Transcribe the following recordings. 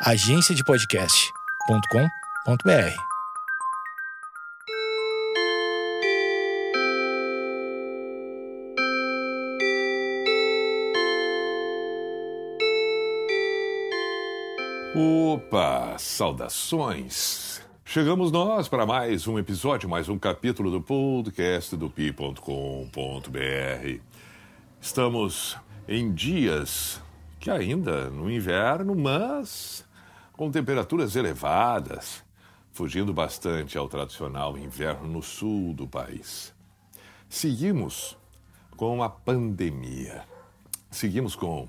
agenciadepodcast.com.br. Opa, saudações! Chegamos nós para mais um episódio, mais um capítulo do podcast do pi.com.br. Estamos em dias que ainda no inverno, mas com temperaturas elevadas, fugindo bastante ao tradicional inverno no sul do país. Seguimos com a pandemia. Seguimos com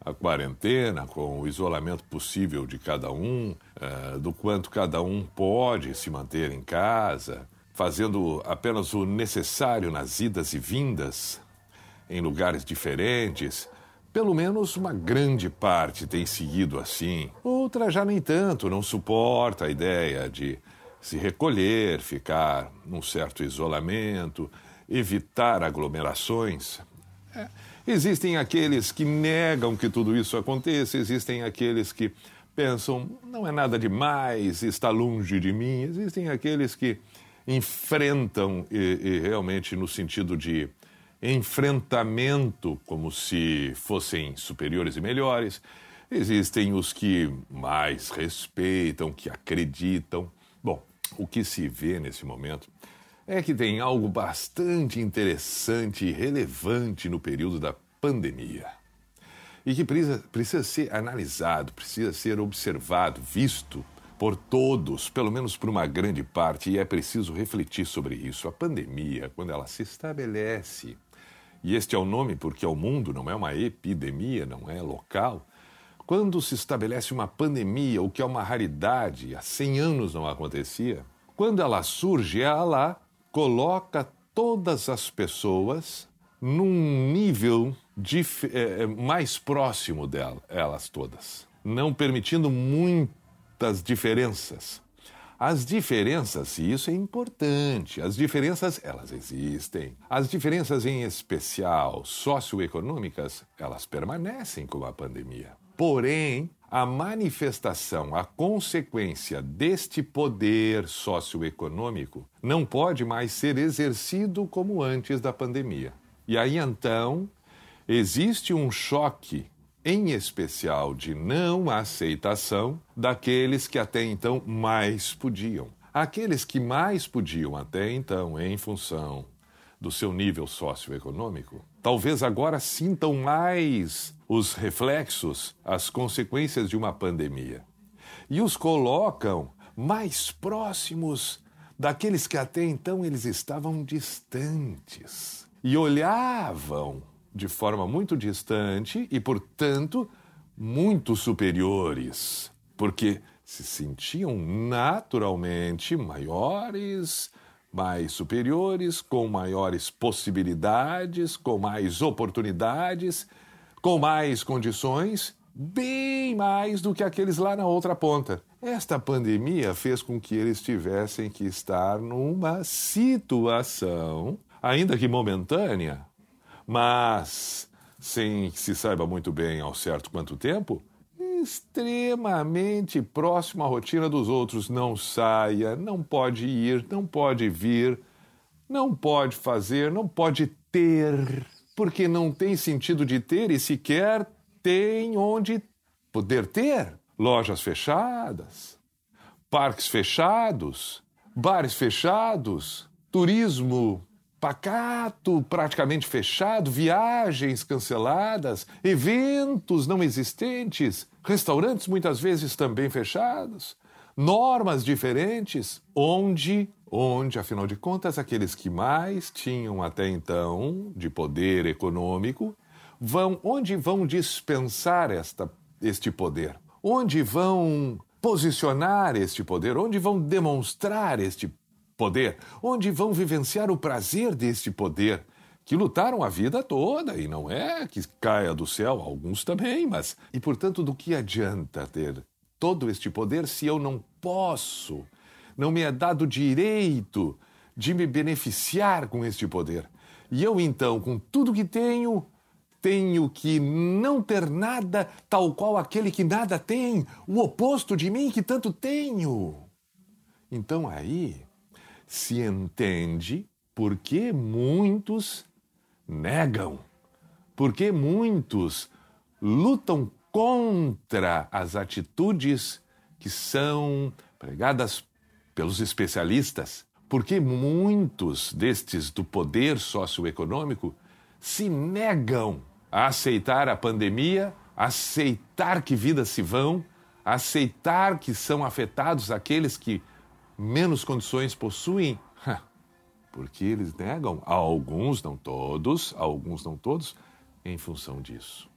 a quarentena, com o isolamento possível de cada um, uh, do quanto cada um pode se manter em casa, fazendo apenas o necessário nas idas e vindas em lugares diferentes. Pelo menos uma grande parte tem seguido assim. Outra já nem tanto, não suporta a ideia de se recolher, ficar num certo isolamento, evitar aglomerações. É Existem aqueles que negam que tudo isso aconteça, existem aqueles que pensam, não é nada demais, está longe de mim, existem aqueles que enfrentam, e, e realmente no sentido de enfrentamento, como se fossem superiores e melhores. Existem os que mais respeitam, que acreditam. Bom, o que se vê nesse momento é que tem algo bastante interessante e relevante no período da pandemia. E que precisa, precisa ser analisado, precisa ser observado, visto por todos, pelo menos por uma grande parte, e é preciso refletir sobre isso. A pandemia, quando ela se estabelece, e este é o nome porque o mundo não é uma epidemia, não é local. Quando se estabelece uma pandemia, o que é uma raridade, há 100 anos não acontecia, quando ela surge, ela coloca todas as pessoas num nível é, mais próximo delas todas, não permitindo muitas diferenças. As diferenças, e isso é importante, as diferenças, elas existem. As diferenças, em especial socioeconômicas, elas permanecem com a pandemia. Porém, a manifestação, a consequência deste poder socioeconômico não pode mais ser exercido como antes da pandemia. E aí então existe um choque, em especial de não aceitação, daqueles que até então mais podiam. Aqueles que mais podiam até então, em função do seu nível socioeconômico, talvez agora sintam mais os reflexos, as consequências de uma pandemia. E os colocam mais próximos daqueles que até então eles estavam distantes e olhavam de forma muito distante e, portanto, muito superiores, porque se sentiam naturalmente maiores, mais superiores, com maiores possibilidades, com mais oportunidades, com mais condições, bem mais do que aqueles lá na outra ponta. Esta pandemia fez com que eles tivessem que estar numa situação, ainda que momentânea, mas sem que se saiba muito bem ao certo quanto tempo, extremamente próximo à rotina dos outros. Não saia, não pode ir, não pode vir, não pode fazer, não pode ter, porque não tem sentido de ter e sequer tem onde poder ter. Lojas fechadas, parques fechados, bares fechados, turismo pacato, praticamente fechado, viagens canceladas, eventos não existentes, restaurantes muitas vezes também fechados, normas diferentes, onde, onde, afinal de contas, aqueles que mais tinham até então de poder econômico vão, onde vão dispensar esta, este poder? Onde vão posicionar este poder? Onde vão demonstrar este poder, onde vão vivenciar o prazer deste poder, que lutaram a vida toda, e não é que caia do céu, alguns também, mas. E portanto, do que adianta ter todo este poder se eu não posso, não me é dado direito de me beneficiar com este poder? E eu então, com tudo que tenho, tenho que não ter nada, tal qual aquele que nada tem, o oposto de mim que tanto tenho. Então aí se entende por que muitos negam, por que muitos lutam contra as atitudes que são pregadas pelos especialistas, porque muitos destes do poder socioeconômico se negam a aceitar a pandemia, aceitar que vidas se vão, a aceitar que são afetados aqueles que menos condições possuem, porque eles negam, alguns, não todos, alguns, não todos, em função disso.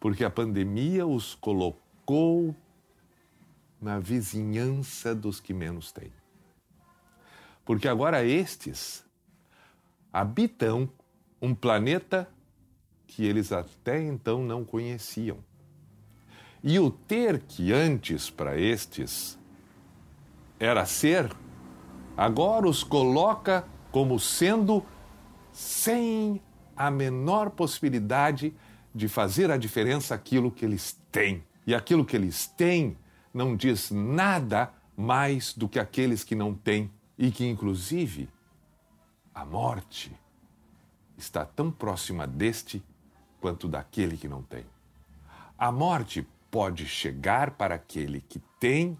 Porque a pandemia os colocou na vizinhança dos que menos têm. Porque agora estes habitam um planeta que eles até então não conheciam. E o ter que antes para estes era ser, agora os coloca como sendo sem a menor possibilidade de fazer a diferença aquilo que eles têm. E aquilo que eles têm não diz nada mais do que aqueles que não têm e que, inclusive, a morte está tão próxima deste quanto daquele que não tem. A morte pode chegar para aquele que tem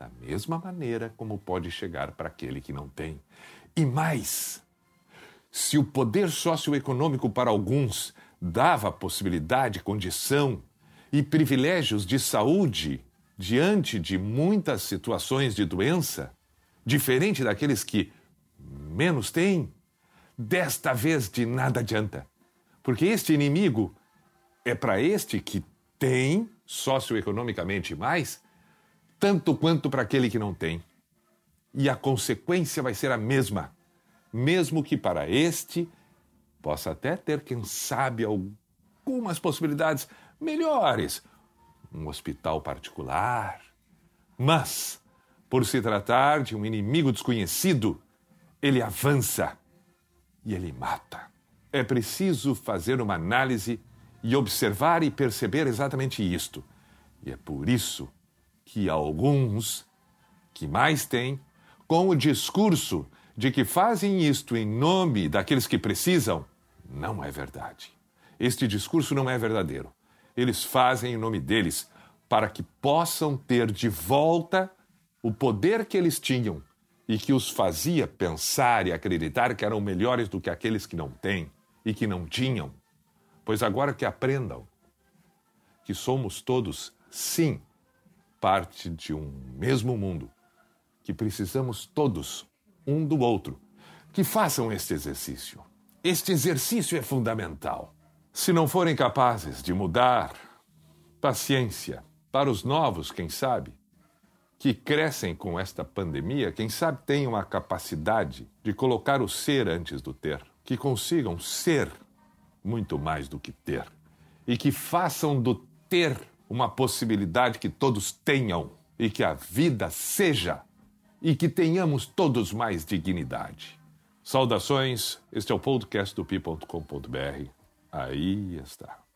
da mesma maneira como pode chegar para aquele que não tem. E mais, se o poder socioeconômico para alguns dava possibilidade, condição e privilégios de saúde diante de muitas situações de doença, diferente daqueles que menos têm, desta vez de nada adianta. Porque este inimigo é para este que tem socioeconomicamente mais, tanto quanto para aquele que não tem. E a consequência vai ser a mesma, mesmo que para este possa até ter, quem sabe, algumas possibilidades melhores, um hospital particular. Mas, por se tratar de um inimigo desconhecido, ele avança e ele mata. É preciso fazer uma análise e observar e perceber exatamente isto. E é por isso que alguns que mais têm, com o discurso de que fazem isto em nome daqueles que precisam, não é verdade. Este discurso não é verdadeiro eles fazem em nome deles, para que possam ter de volta o poder que eles tinham e que os fazia pensar e acreditar que eram melhores do que aqueles que não têm e que não tinham. Pois agora que aprendam que somos todos, sim, parte de um mesmo mundo, que precisamos todos um do outro, que façam este exercício. Este exercício é fundamental. Se não forem capazes de mudar, paciência. Para os novos, quem sabe, que crescem com esta pandemia, quem sabe tenham a capacidade de colocar o ser antes do ter, que consigam ser muito mais do que ter e que façam do ter uma possibilidade que todos tenham e que a vida seja e que tenhamos todos mais dignidade. Saudações, este é o podcast do pi.com.br. Aí está.